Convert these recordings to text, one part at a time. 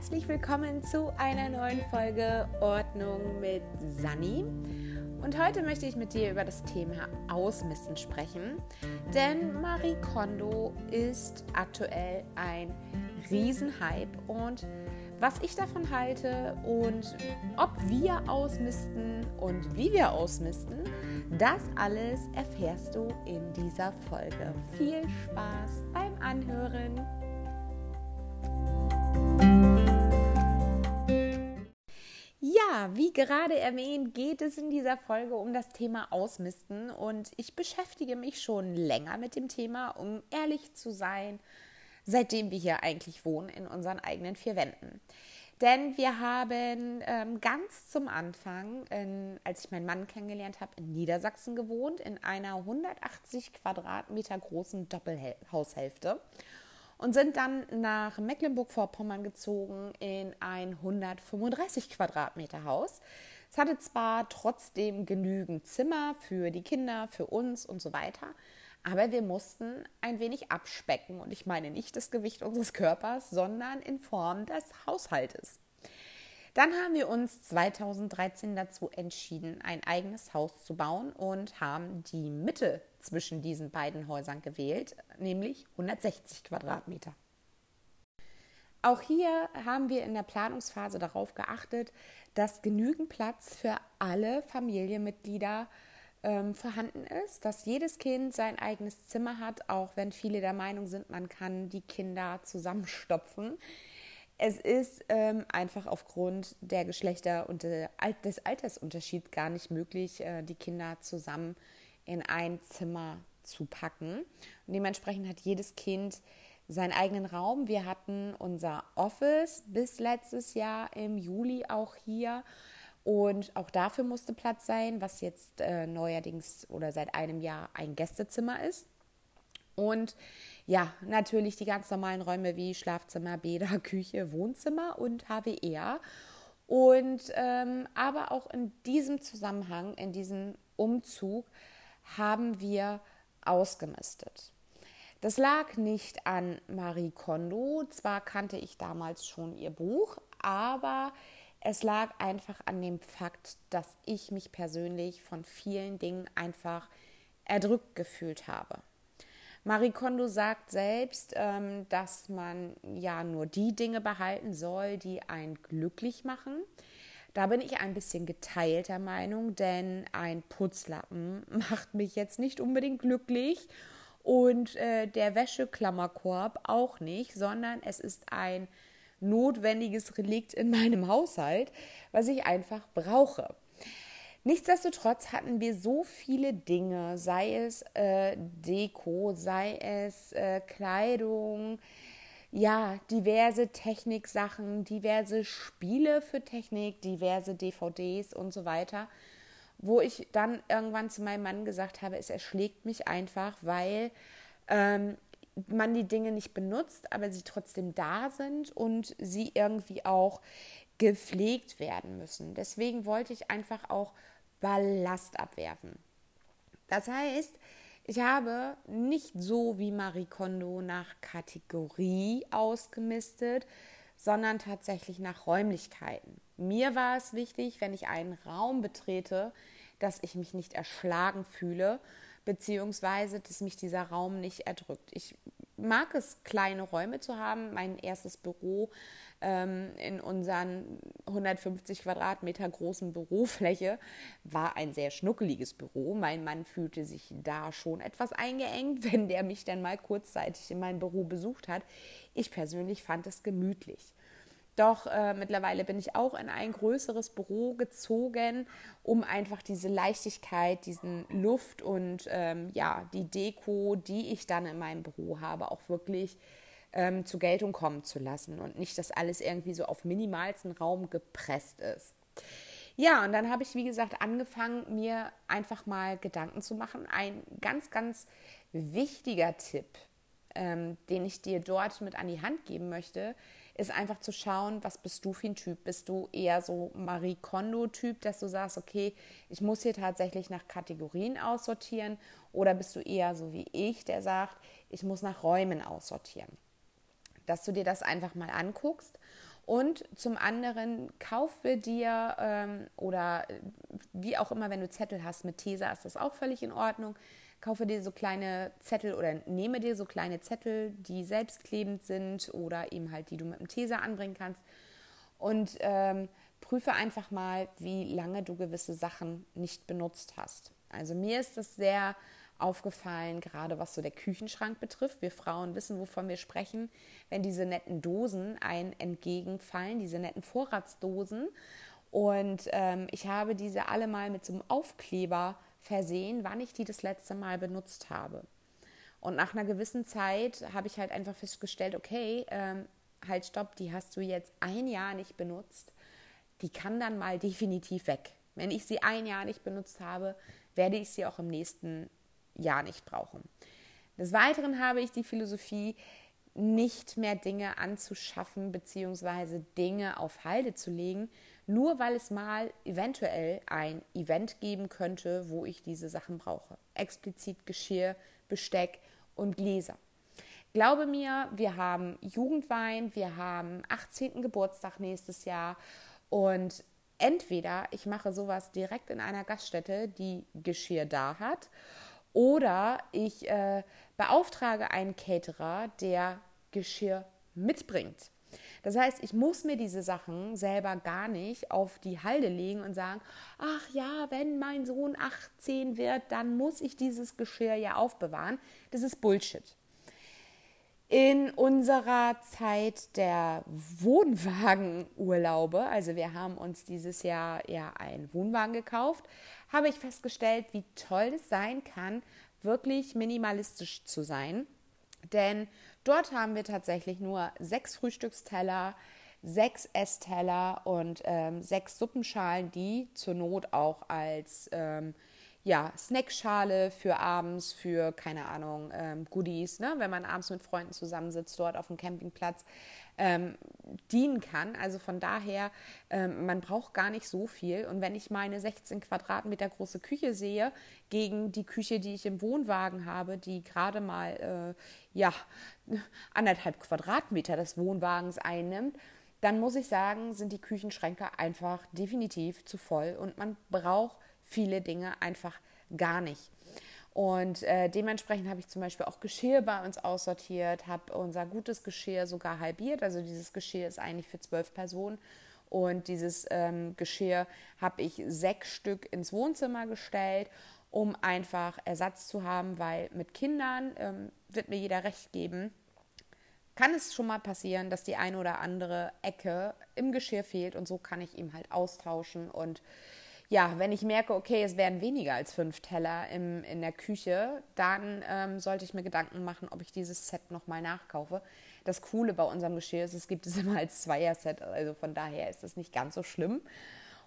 herzlich willkommen zu einer neuen Folge Ordnung mit Sani. Und heute möchte ich mit dir über das Thema Ausmisten sprechen, denn Marie Kondo ist aktuell ein Riesenhype und was ich davon halte und ob wir ausmisten und wie wir ausmisten, das alles erfährst du in dieser Folge. Viel Spaß beim Anhören! Ja, wie gerade erwähnt, geht es in dieser Folge um das Thema Ausmisten und ich beschäftige mich schon länger mit dem Thema, um ehrlich zu sein, seitdem wir hier eigentlich wohnen in unseren eigenen vier Wänden. Denn wir haben ähm, ganz zum Anfang, in, als ich meinen Mann kennengelernt habe, in Niedersachsen gewohnt, in einer 180 Quadratmeter großen Doppelhaushälfte und sind dann nach Mecklenburg-Vorpommern gezogen in ein 135 Quadratmeter Haus. Es hatte zwar trotzdem genügend Zimmer für die Kinder, für uns und so weiter, aber wir mussten ein wenig abspecken und ich meine nicht das Gewicht unseres Körpers, sondern in Form des Haushaltes. Dann haben wir uns 2013 dazu entschieden, ein eigenes Haus zu bauen und haben die Mitte zwischen diesen beiden Häusern gewählt, nämlich 160 Quadratmeter. Auch hier haben wir in der Planungsphase darauf geachtet, dass genügend Platz für alle Familienmitglieder ähm, vorhanden ist, dass jedes Kind sein eigenes Zimmer hat, auch wenn viele der Meinung sind, man kann die Kinder zusammenstopfen. Es ist ähm, einfach aufgrund der Geschlechter und des Altersunterschieds gar nicht möglich, äh, die Kinder zusammen in ein Zimmer zu packen. Und dementsprechend hat jedes Kind seinen eigenen Raum. Wir hatten unser Office bis letztes Jahr im Juli auch hier. Und auch dafür musste Platz sein, was jetzt äh, neuerdings oder seit einem Jahr ein Gästezimmer ist. Und ja, natürlich die ganz normalen Räume wie Schlafzimmer, Bäder, Küche, Wohnzimmer und HWR. Und ähm, aber auch in diesem Zusammenhang, in diesem Umzug, haben wir ausgemistet. Das lag nicht an Marie Kondo. Zwar kannte ich damals schon ihr Buch, aber es lag einfach an dem Fakt, dass ich mich persönlich von vielen Dingen einfach erdrückt gefühlt habe. Marie Kondo sagt selbst, ähm, dass man ja nur die Dinge behalten soll, die einen glücklich machen. Da bin ich ein bisschen geteilter Meinung, denn ein Putzlappen macht mich jetzt nicht unbedingt glücklich und äh, der Wäscheklammerkorb auch nicht, sondern es ist ein notwendiges Relikt in meinem Haushalt, was ich einfach brauche. Nichtsdestotrotz hatten wir so viele Dinge, sei es äh, Deko, sei es äh, Kleidung, ja, diverse Techniksachen, diverse Spiele für Technik, diverse DVDs und so weiter, wo ich dann irgendwann zu meinem Mann gesagt habe, es erschlägt mich einfach, weil ähm, man die Dinge nicht benutzt, aber sie trotzdem da sind und sie irgendwie auch gepflegt werden müssen. Deswegen wollte ich einfach auch Ballast abwerfen. Das heißt, ich habe nicht so wie Marie Kondo nach Kategorie ausgemistet, sondern tatsächlich nach Räumlichkeiten. Mir war es wichtig, wenn ich einen Raum betrete, dass ich mich nicht erschlagen fühle, beziehungsweise dass mich dieser Raum nicht erdrückt. Ich mag es, kleine Räume zu haben. Mein erstes Büro ähm, in unseren 150 Quadratmeter großen Bürofläche war ein sehr schnuckeliges Büro. Mein Mann fühlte sich da schon etwas eingeengt, wenn der mich dann mal kurzzeitig in meinem Büro besucht hat. Ich persönlich fand es gemütlich. Doch äh, mittlerweile bin ich auch in ein größeres Büro gezogen, um einfach diese Leichtigkeit, diesen Luft und ähm, ja, die Deko, die ich dann in meinem Büro habe, auch wirklich ähm, zur Geltung kommen zu lassen und nicht, dass alles irgendwie so auf minimalsten Raum gepresst ist. Ja, und dann habe ich, wie gesagt, angefangen, mir einfach mal Gedanken zu machen. Ein ganz, ganz wichtiger Tipp, ähm, den ich dir dort mit an die Hand geben möchte, ist einfach zu schauen, was bist du für ein Typ? Bist du eher so Marie Kondo-Typ, dass du sagst, okay, ich muss hier tatsächlich nach Kategorien aussortieren? Oder bist du eher so wie ich, der sagt, ich muss nach Räumen aussortieren? Dass du dir das einfach mal anguckst Und zum anderen kaufe dir ähm, oder äh, wie auch immer, wenn du Zettel hast mit Tesa, ist das auch völlig in Ordnung. Kaufe dir so kleine Zettel oder nehme dir so kleine Zettel, die selbstklebend sind oder eben halt, die du mit dem Tesa anbringen kannst. Und ähm, prüfe einfach mal, wie lange du gewisse Sachen nicht benutzt hast. Also mir ist das sehr aufgefallen, gerade was so der Küchenschrank betrifft. Wir Frauen wissen, wovon wir sprechen, wenn diese netten Dosen ein entgegenfallen, diese netten Vorratsdosen. Und ähm, ich habe diese alle mal mit so einem Aufkleber versehen, wann ich die das letzte Mal benutzt habe. Und nach einer gewissen Zeit habe ich halt einfach festgestellt, okay, ähm, halt stopp, die hast du jetzt ein Jahr nicht benutzt. Die kann dann mal definitiv weg. Wenn ich sie ein Jahr nicht benutzt habe, werde ich sie auch im nächsten ja nicht brauchen. Des Weiteren habe ich die Philosophie, nicht mehr Dinge anzuschaffen bzw. Dinge auf Halde zu legen, nur weil es mal eventuell ein Event geben könnte, wo ich diese Sachen brauche. Explizit Geschirr, Besteck und Gläser. Glaube mir, wir haben Jugendwein, wir haben 18. Geburtstag nächstes Jahr und entweder ich mache sowas direkt in einer Gaststätte, die Geschirr da hat, oder ich äh, beauftrage einen Caterer, der Geschirr mitbringt. Das heißt, ich muss mir diese Sachen selber gar nicht auf die Halde legen und sagen, ach ja, wenn mein Sohn 18 wird, dann muss ich dieses Geschirr ja aufbewahren. Das ist Bullshit. In unserer Zeit der Wohnwagenurlaube, also wir haben uns dieses Jahr ja einen Wohnwagen gekauft, habe ich festgestellt, wie toll es sein kann, wirklich minimalistisch zu sein. Denn dort haben wir tatsächlich nur sechs Frühstücksteller, sechs Essteller und ähm, sechs Suppenschalen, die zur Not auch als ähm, ja, Snackschale für abends, für, keine Ahnung, ähm, Goodies, ne? wenn man abends mit Freunden zusammensitzt, dort auf dem Campingplatz, ähm, dienen kann. Also von daher, ähm, man braucht gar nicht so viel. Und wenn ich meine 16 Quadratmeter große Küche sehe, gegen die Küche, die ich im Wohnwagen habe, die gerade mal, äh, ja, anderthalb Quadratmeter des Wohnwagens einnimmt, dann muss ich sagen, sind die Küchenschränke einfach definitiv zu voll und man braucht viele Dinge einfach gar nicht. Und äh, dementsprechend habe ich zum Beispiel auch Geschirr bei uns aussortiert, habe unser gutes Geschirr sogar halbiert. Also dieses Geschirr ist eigentlich für zwölf Personen. Und dieses ähm, Geschirr habe ich sechs Stück ins Wohnzimmer gestellt, um einfach Ersatz zu haben, weil mit Kindern ähm, wird mir jeder recht geben. Kann es schon mal passieren, dass die eine oder andere Ecke im Geschirr fehlt und so kann ich ihm halt austauschen und ja, wenn ich merke, okay, es werden weniger als fünf Teller im, in der Küche, dann ähm, sollte ich mir Gedanken machen, ob ich dieses Set nochmal nachkaufe. Das Coole bei unserem Geschirr ist, es gibt es immer als Zweier-Set, also von daher ist es nicht ganz so schlimm.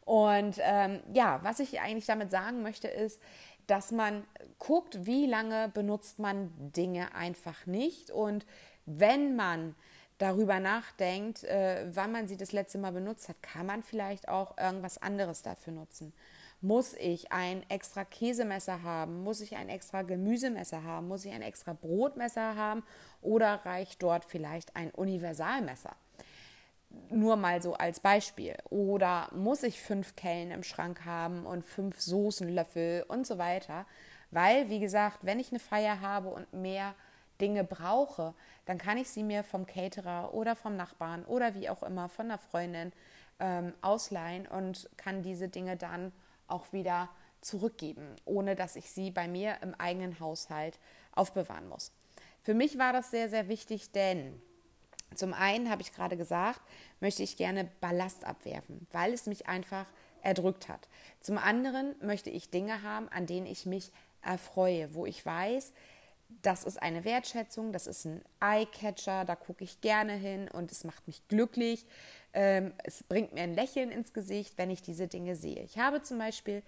Und ähm, ja, was ich eigentlich damit sagen möchte, ist, dass man guckt, wie lange benutzt man Dinge einfach nicht. Und wenn man darüber nachdenkt, äh, wann man sie das letzte Mal benutzt hat, kann man vielleicht auch irgendwas anderes dafür nutzen. Muss ich ein extra Käsemesser haben? Muss ich ein extra Gemüsemesser haben? Muss ich ein extra Brotmesser haben? Oder reicht dort vielleicht ein Universalmesser? Nur mal so als Beispiel. Oder muss ich fünf Kellen im Schrank haben und fünf Soßenlöffel und so weiter? Weil, wie gesagt, wenn ich eine Feier habe und mehr Dinge brauche, dann kann ich sie mir vom Caterer oder vom Nachbarn oder wie auch immer von der Freundin ähm, ausleihen und kann diese Dinge dann auch wieder zurückgeben, ohne dass ich sie bei mir im eigenen Haushalt aufbewahren muss. Für mich war das sehr, sehr wichtig, denn zum einen habe ich gerade gesagt, möchte ich gerne Ballast abwerfen, weil es mich einfach erdrückt hat. Zum anderen möchte ich Dinge haben, an denen ich mich erfreue, wo ich weiß, das ist eine Wertschätzung, das ist ein Eye-Catcher, da gucke ich gerne hin und es macht mich glücklich. Ähm, es bringt mir ein Lächeln ins Gesicht, wenn ich diese Dinge sehe. Ich habe zum Beispiel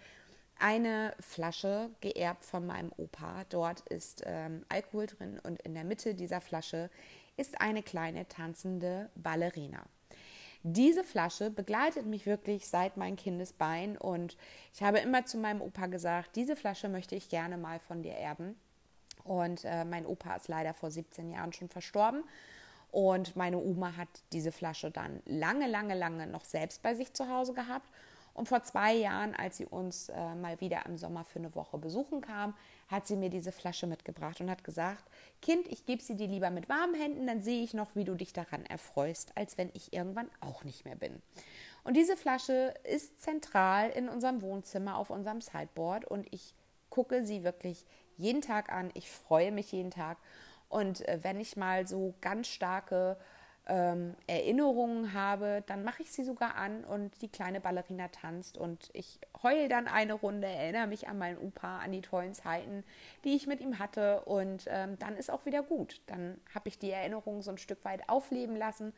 eine Flasche geerbt von meinem Opa. Dort ist ähm, Alkohol drin und in der Mitte dieser Flasche ist eine kleine tanzende Ballerina. Diese Flasche begleitet mich wirklich seit meinem Kindesbein und ich habe immer zu meinem Opa gesagt, diese Flasche möchte ich gerne mal von dir erben. Und äh, mein Opa ist leider vor 17 Jahren schon verstorben. Und meine Oma hat diese Flasche dann lange, lange, lange noch selbst bei sich zu Hause gehabt. Und vor zwei Jahren, als sie uns äh, mal wieder im Sommer für eine Woche besuchen kam, hat sie mir diese Flasche mitgebracht und hat gesagt, Kind, ich gebe sie dir lieber mit warmen Händen, dann sehe ich noch, wie du dich daran erfreust, als wenn ich irgendwann auch nicht mehr bin. Und diese Flasche ist zentral in unserem Wohnzimmer auf unserem Sideboard und ich gucke sie wirklich jeden Tag an. Ich freue mich jeden Tag. Und äh, wenn ich mal so ganz starke ähm, Erinnerungen habe, dann mache ich sie sogar an und die kleine Ballerina tanzt und ich heule dann eine Runde, erinnere mich an meinen Opa, an die tollen Zeiten, die ich mit ihm hatte und ähm, dann ist auch wieder gut. Dann habe ich die Erinnerungen so ein Stück weit aufleben lassen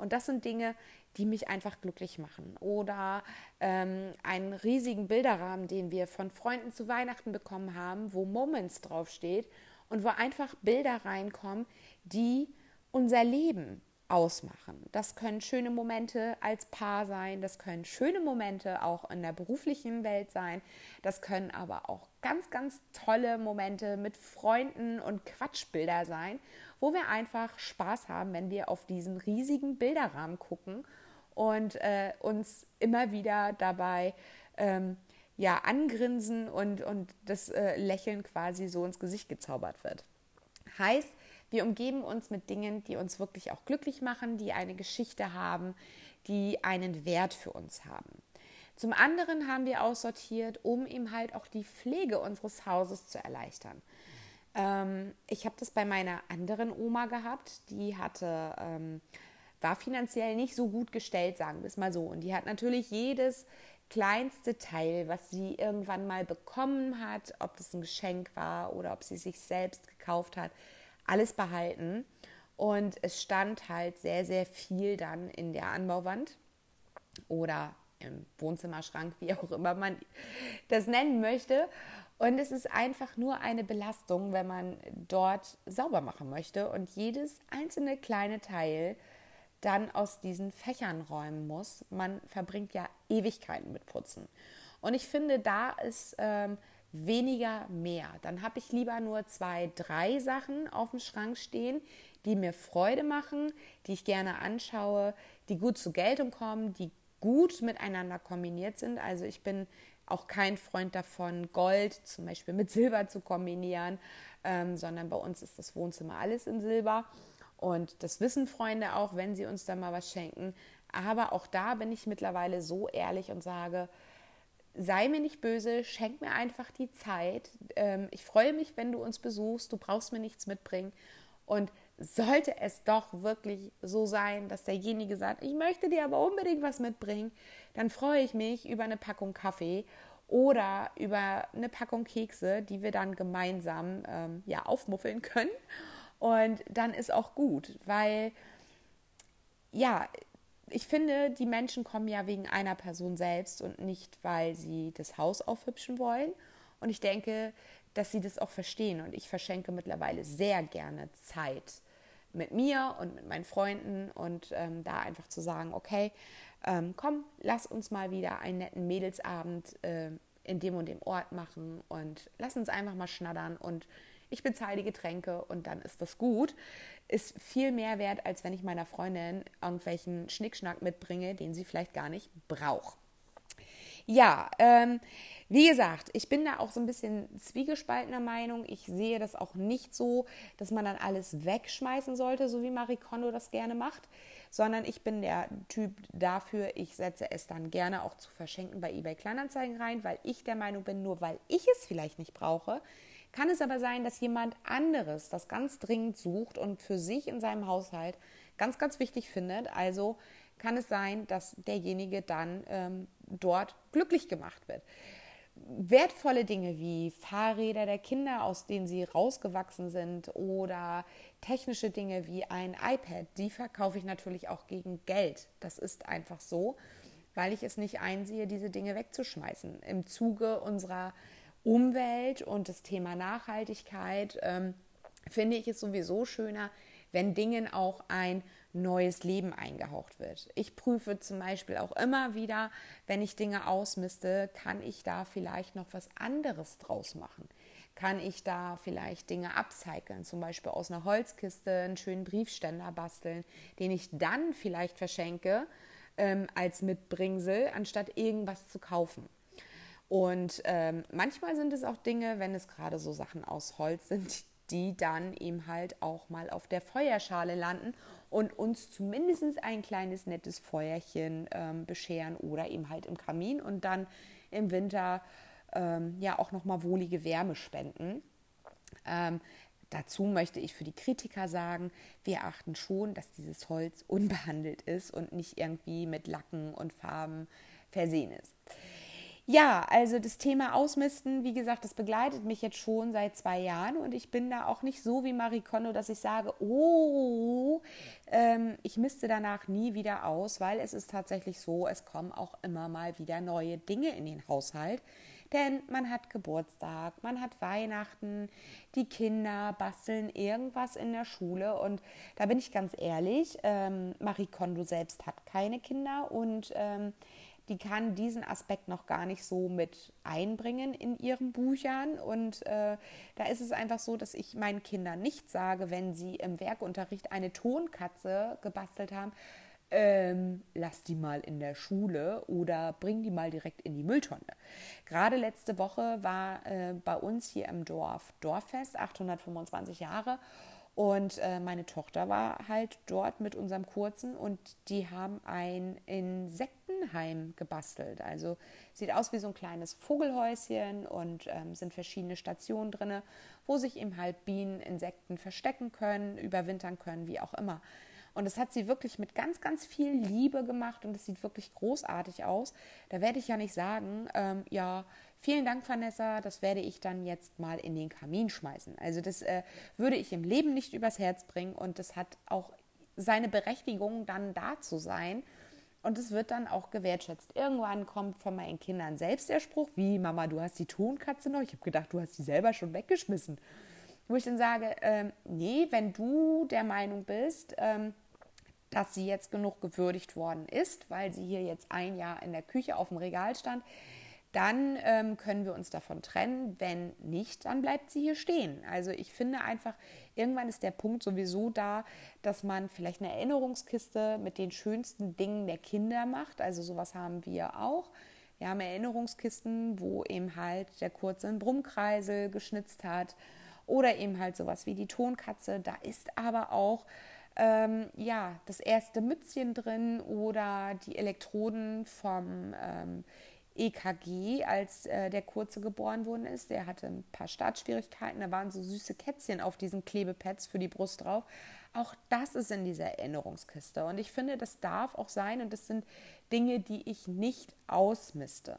und das sind Dinge, die mich einfach glücklich machen. Oder ähm, einen riesigen Bilderrahmen, den wir von Freunden zu Weihnachten bekommen haben, wo Moments draufsteht und wo einfach Bilder reinkommen, die unser Leben ausmachen. Das können schöne Momente als Paar sein, das können schöne Momente auch in der beruflichen Welt sein, das können aber auch ganz, ganz tolle Momente mit Freunden und Quatschbilder sein, wo wir einfach Spaß haben, wenn wir auf diesen riesigen Bilderrahmen gucken und äh, uns immer wieder dabei ähm, ja, angrinsen und, und das äh, Lächeln quasi so ins Gesicht gezaubert wird. Heißt, wir umgeben uns mit Dingen, die uns wirklich auch glücklich machen, die eine Geschichte haben, die einen Wert für uns haben. Zum anderen haben wir aussortiert, um eben halt auch die Pflege unseres Hauses zu erleichtern. Ähm, ich habe das bei meiner anderen Oma gehabt, die hatte, ähm, war finanziell nicht so gut gestellt, sagen wir es mal so. Und die hat natürlich jedes kleinste Teil, was sie irgendwann mal bekommen hat, ob das ein Geschenk war oder ob sie sich selbst gekauft hat, alles behalten. Und es stand halt sehr, sehr viel dann in der Anbauwand oder im Wohnzimmerschrank, wie auch immer man das nennen möchte. Und es ist einfach nur eine Belastung, wenn man dort sauber machen möchte und jedes einzelne kleine Teil dann aus diesen Fächern räumen muss. Man verbringt ja Ewigkeiten mit Putzen. Und ich finde, da ist ähm, weniger mehr. Dann habe ich lieber nur zwei, drei Sachen auf dem Schrank stehen, die mir Freude machen, die ich gerne anschaue, die gut zur Geltung kommen, die gut miteinander kombiniert sind. Also ich bin auch kein Freund davon, Gold zum Beispiel mit Silber zu kombinieren, ähm, sondern bei uns ist das Wohnzimmer alles in Silber. Und das wissen Freunde auch, wenn sie uns da mal was schenken. Aber auch da bin ich mittlerweile so ehrlich und sage, sei mir nicht böse, schenk mir einfach die Zeit. Ähm, ich freue mich, wenn du uns besuchst, du brauchst mir nichts mitbringen. Und sollte es doch wirklich so sein, dass derjenige sagt, ich möchte dir aber unbedingt was mitbringen, dann freue ich mich über eine Packung Kaffee oder über eine Packung Kekse, die wir dann gemeinsam ähm, ja, aufmuffeln können. Und dann ist auch gut, weil ja, ich finde, die Menschen kommen ja wegen einer Person selbst und nicht, weil sie das Haus aufhübschen wollen. Und ich denke, dass sie das auch verstehen. Und ich verschenke mittlerweile sehr gerne Zeit mit mir und mit meinen Freunden und ähm, da einfach zu sagen, okay, ähm, komm, lass uns mal wieder einen netten Mädelsabend äh, in dem und dem Ort machen und lass uns einfach mal schnattern und ich bezahle die Getränke und dann ist das gut, ist viel mehr wert, als wenn ich meiner Freundin irgendwelchen Schnickschnack mitbringe, den sie vielleicht gar nicht braucht. Ja, ähm, wie gesagt, ich bin da auch so ein bisschen zwiegespaltener Meinung. Ich sehe das auch nicht so, dass man dann alles wegschmeißen sollte, so wie Marie Kondo das gerne macht, sondern ich bin der Typ dafür, ich setze es dann gerne auch zu verschenken bei eBay Kleinanzeigen rein, weil ich der Meinung bin, nur weil ich es vielleicht nicht brauche, kann es aber sein, dass jemand anderes das ganz dringend sucht und für sich in seinem Haushalt ganz, ganz wichtig findet. Also kann es sein, dass derjenige dann ähm, dort glücklich gemacht wird. Wertvolle Dinge wie Fahrräder der Kinder, aus denen sie rausgewachsen sind, oder technische Dinge wie ein iPad, die verkaufe ich natürlich auch gegen Geld. Das ist einfach so, weil ich es nicht einsehe, diese Dinge wegzuschmeißen. Im Zuge unserer Umwelt und das Thema Nachhaltigkeit ähm, finde ich es sowieso schöner, wenn Dingen auch ein neues Leben eingehaucht wird. Ich prüfe zum Beispiel auch immer wieder, wenn ich Dinge ausmiste, kann ich da vielleicht noch was anderes draus machen? kann ich da vielleicht Dinge upcyclen, zum Beispiel aus einer Holzkiste einen schönen Briefständer basteln, den ich dann vielleicht verschenke ähm, als Mitbringsel, anstatt irgendwas zu kaufen. Und ähm, manchmal sind es auch Dinge, wenn es gerade so Sachen aus Holz sind, die dann eben halt auch mal auf der Feuerschale landen und uns zumindest ein kleines nettes Feuerchen ähm, bescheren oder eben halt im Kamin und dann im Winter ähm, ja auch nochmal wohlige Wärme spenden. Ähm, dazu möchte ich für die Kritiker sagen, wir achten schon, dass dieses Holz unbehandelt ist und nicht irgendwie mit Lacken und Farben versehen ist. Ja, also das Thema Ausmisten, wie gesagt, das begleitet mich jetzt schon seit zwei Jahren und ich bin da auch nicht so wie Marie Kondo, dass ich sage, oh, ähm, ich misste danach nie wieder aus, weil es ist tatsächlich so, es kommen auch immer mal wieder neue Dinge in den Haushalt. Denn man hat Geburtstag, man hat Weihnachten, die Kinder basteln irgendwas in der Schule. Und da bin ich ganz ehrlich, ähm, Marie Kondo selbst hat keine Kinder und ähm, die kann diesen Aspekt noch gar nicht so mit einbringen in ihren Büchern. Und äh, da ist es einfach so, dass ich meinen Kindern nicht sage, wenn sie im Werkunterricht eine Tonkatze gebastelt haben, ähm, lass die mal in der Schule oder bring die mal direkt in die Mülltonne. Gerade letzte Woche war äh, bei uns hier im Dorf Dorffest, 825 Jahre. Und äh, meine Tochter war halt dort mit unserem Kurzen und die haben ein Insektenheim gebastelt. Also sieht aus wie so ein kleines Vogelhäuschen und ähm, sind verschiedene Stationen drin, wo sich eben halt Bienen, Insekten verstecken können, überwintern können, wie auch immer. Und das hat sie wirklich mit ganz, ganz viel Liebe gemacht und es sieht wirklich großartig aus. Da werde ich ja nicht sagen, ähm, ja, vielen Dank, Vanessa, das werde ich dann jetzt mal in den Kamin schmeißen. Also das äh, würde ich im Leben nicht übers Herz bringen und das hat auch seine Berechtigung, dann da zu sein. Und es wird dann auch gewertschätzt. Irgendwann kommt von meinen Kindern selbst der Spruch, wie Mama, du hast die Tonkatze noch. Ich habe gedacht, du hast die selber schon weggeschmissen. Wo ich dann sage, ähm, nee, wenn du der Meinung bist, ähm, dass sie jetzt genug gewürdigt worden ist, weil sie hier jetzt ein Jahr in der Küche auf dem Regal stand, dann ähm, können wir uns davon trennen. Wenn nicht, dann bleibt sie hier stehen. Also ich finde einfach, irgendwann ist der Punkt sowieso da, dass man vielleicht eine Erinnerungskiste mit den schönsten Dingen der Kinder macht. Also sowas haben wir auch. Wir haben Erinnerungskisten, wo eben halt der Kurze Brummkreisel geschnitzt hat oder eben halt sowas wie die Tonkatze. Da ist aber auch ähm, ja das erste Mützchen drin oder die Elektroden vom ähm, EKG, als äh, der Kurze geboren worden ist. Der hatte ein paar Startschwierigkeiten. Da waren so süße Kätzchen auf diesen Klebepads für die Brust drauf. Auch das ist in dieser Erinnerungskiste. Und ich finde, das darf auch sein. Und das sind Dinge, die ich nicht ausmiste.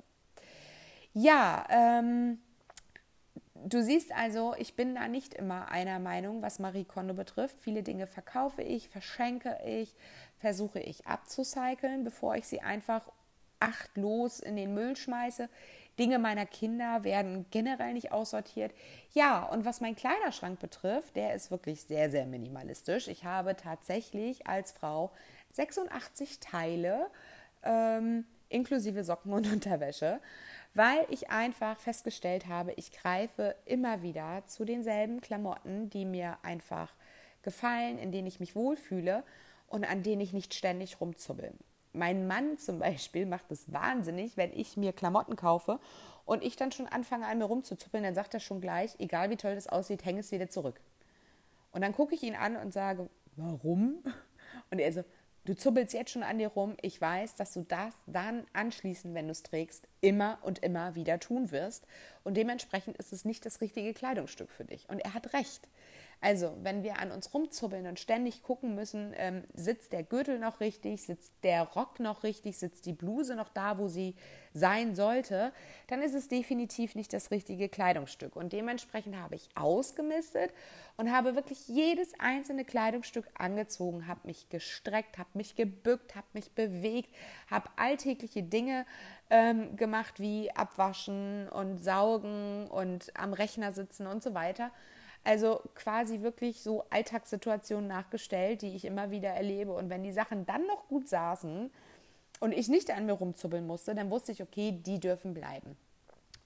Ja, ähm, Du siehst also, ich bin da nicht immer einer Meinung, was Marie Kondo betrifft. Viele Dinge verkaufe ich, verschenke ich, versuche ich abzucyceln, bevor ich sie einfach achtlos in den Müll schmeiße. Dinge meiner Kinder werden generell nicht aussortiert. Ja, und was mein Kleiderschrank betrifft, der ist wirklich sehr, sehr minimalistisch. Ich habe tatsächlich als Frau 86 Teile, ähm, inklusive Socken und Unterwäsche weil ich einfach festgestellt habe, ich greife immer wieder zu denselben Klamotten, die mir einfach gefallen, in denen ich mich wohlfühle und an denen ich nicht ständig rumzubbel. Mein Mann zum Beispiel macht es wahnsinnig, wenn ich mir Klamotten kaufe und ich dann schon anfange an mir rumzuzuppeln, dann sagt er schon gleich, egal wie toll das aussieht, häng es wieder zurück. Und dann gucke ich ihn an und sage, warum? Und er so, Du zuppelst jetzt schon an dir rum. Ich weiß, dass du das dann anschließend, wenn du es trägst, immer und immer wieder tun wirst. Und dementsprechend ist es nicht das richtige Kleidungsstück für dich. Und er hat recht. Also, wenn wir an uns rumzubbeln und ständig gucken müssen, ähm, sitzt der Gürtel noch richtig, sitzt der Rock noch richtig, sitzt die Bluse noch da, wo sie sein sollte, dann ist es definitiv nicht das richtige Kleidungsstück. Und dementsprechend habe ich ausgemistet und habe wirklich jedes einzelne Kleidungsstück angezogen, habe mich gestreckt, habe mich gebückt, habe mich bewegt, habe alltägliche Dinge ähm, gemacht wie abwaschen und saugen und am Rechner sitzen und so weiter also quasi wirklich so Alltagssituationen nachgestellt, die ich immer wieder erlebe. Und wenn die Sachen dann noch gut saßen und ich nicht an mir rumzubbeln musste, dann wusste ich, okay, die dürfen bleiben.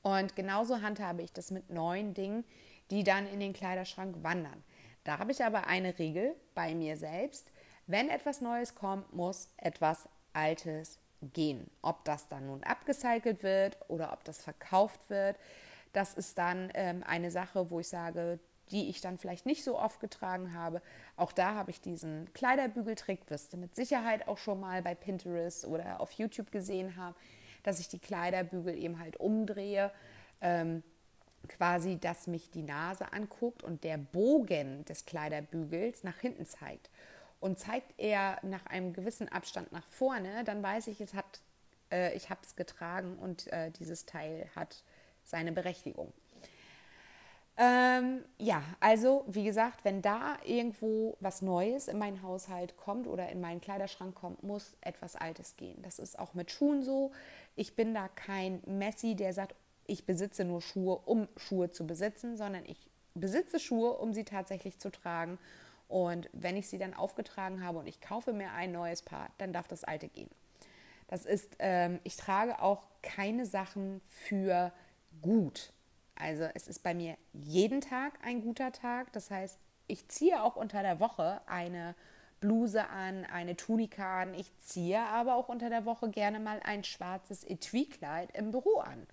Und genauso handhabe ich das mit neuen Dingen, die dann in den Kleiderschrank wandern. Da habe ich aber eine Regel bei mir selbst. Wenn etwas Neues kommt, muss etwas Altes gehen. Ob das dann nun abgecycelt wird oder ob das verkauft wird, das ist dann ähm, eine Sache, wo ich sage, die ich dann vielleicht nicht so oft getragen habe. Auch da habe ich diesen Kleiderbügeltrick, wirst du mit Sicherheit auch schon mal bei Pinterest oder auf YouTube gesehen haben, dass ich die Kleiderbügel eben halt umdrehe. Ähm, quasi, dass mich die Nase anguckt und der Bogen des Kleiderbügels nach hinten zeigt. Und zeigt er nach einem gewissen Abstand nach vorne, dann weiß ich, es hat, äh, ich habe es getragen und äh, dieses Teil hat seine Berechtigung. Ähm, ja, also wie gesagt, wenn da irgendwo was Neues in meinen Haushalt kommt oder in meinen Kleiderschrank kommt, muss etwas Altes gehen. Das ist auch mit Schuhen so. Ich bin da kein Messi, der sagt, ich besitze nur Schuhe, um Schuhe zu besitzen, sondern ich besitze Schuhe, um sie tatsächlich zu tragen. Und wenn ich sie dann aufgetragen habe und ich kaufe mir ein neues Paar, dann darf das alte gehen. Das ist, ähm, ich trage auch keine Sachen für gut. Also es ist bei mir jeden Tag ein guter Tag. Das heißt, ich ziehe auch unter der Woche eine Bluse an, eine Tunika an. Ich ziehe aber auch unter der Woche gerne mal ein schwarzes Etui-Kleid im Büro an,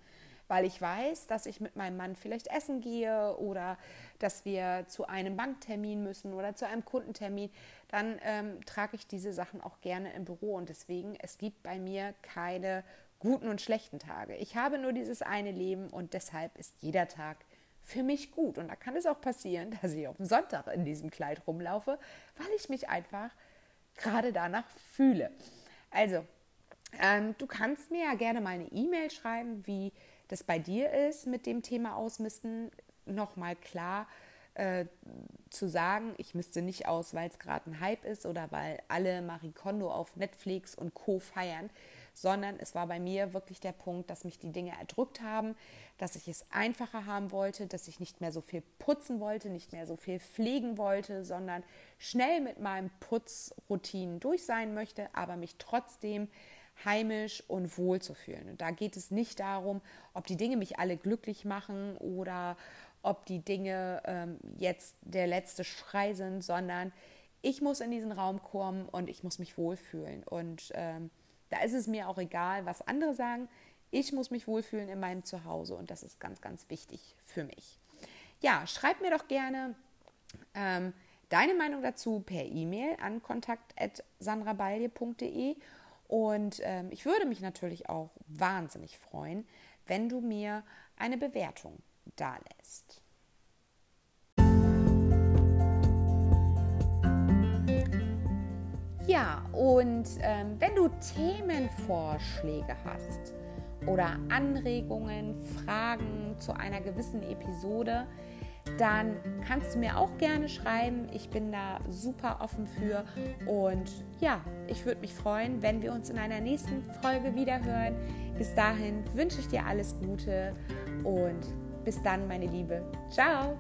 weil ich weiß, dass ich mit meinem Mann vielleicht essen gehe oder dass wir zu einem Banktermin müssen oder zu einem Kundentermin. Dann ähm, trage ich diese Sachen auch gerne im Büro und deswegen, es gibt bei mir keine guten und schlechten Tage. Ich habe nur dieses eine Leben und deshalb ist jeder Tag für mich gut. Und da kann es auch passieren, dass ich auf dem Sonntag in diesem Kleid rumlaufe, weil ich mich einfach gerade danach fühle. Also, ähm, du kannst mir ja gerne mal eine E-Mail schreiben, wie das bei dir ist mit dem Thema Ausmisten. Nochmal klar äh, zu sagen, ich misste nicht aus, weil es gerade ein Hype ist oder weil alle Marie Kondo auf Netflix und Co. feiern sondern es war bei mir wirklich der Punkt, dass mich die Dinge erdrückt haben, dass ich es einfacher haben wollte, dass ich nicht mehr so viel putzen wollte, nicht mehr so viel pflegen wollte, sondern schnell mit meinem Putzroutinen durch sein möchte, aber mich trotzdem heimisch und wohl zu fühlen. Und da geht es nicht darum, ob die Dinge mich alle glücklich machen oder ob die Dinge ähm, jetzt der letzte Schrei sind, sondern ich muss in diesen Raum kommen und ich muss mich wohlfühlen. Und ähm, da ist es mir auch egal, was andere sagen. Ich muss mich wohlfühlen in meinem Zuhause und das ist ganz, ganz wichtig für mich. Ja, schreib mir doch gerne ähm, deine Meinung dazu per E-Mail an kontakt.sandrabalje.de und ähm, ich würde mich natürlich auch wahnsinnig freuen, wenn du mir eine Bewertung da Ja, und ähm, wenn du Themenvorschläge hast oder Anregungen, Fragen zu einer gewissen Episode, dann kannst du mir auch gerne schreiben. Ich bin da super offen für. Und ja, ich würde mich freuen, wenn wir uns in einer nächsten Folge wieder hören. Bis dahin wünsche ich dir alles Gute und bis dann, meine Liebe. Ciao.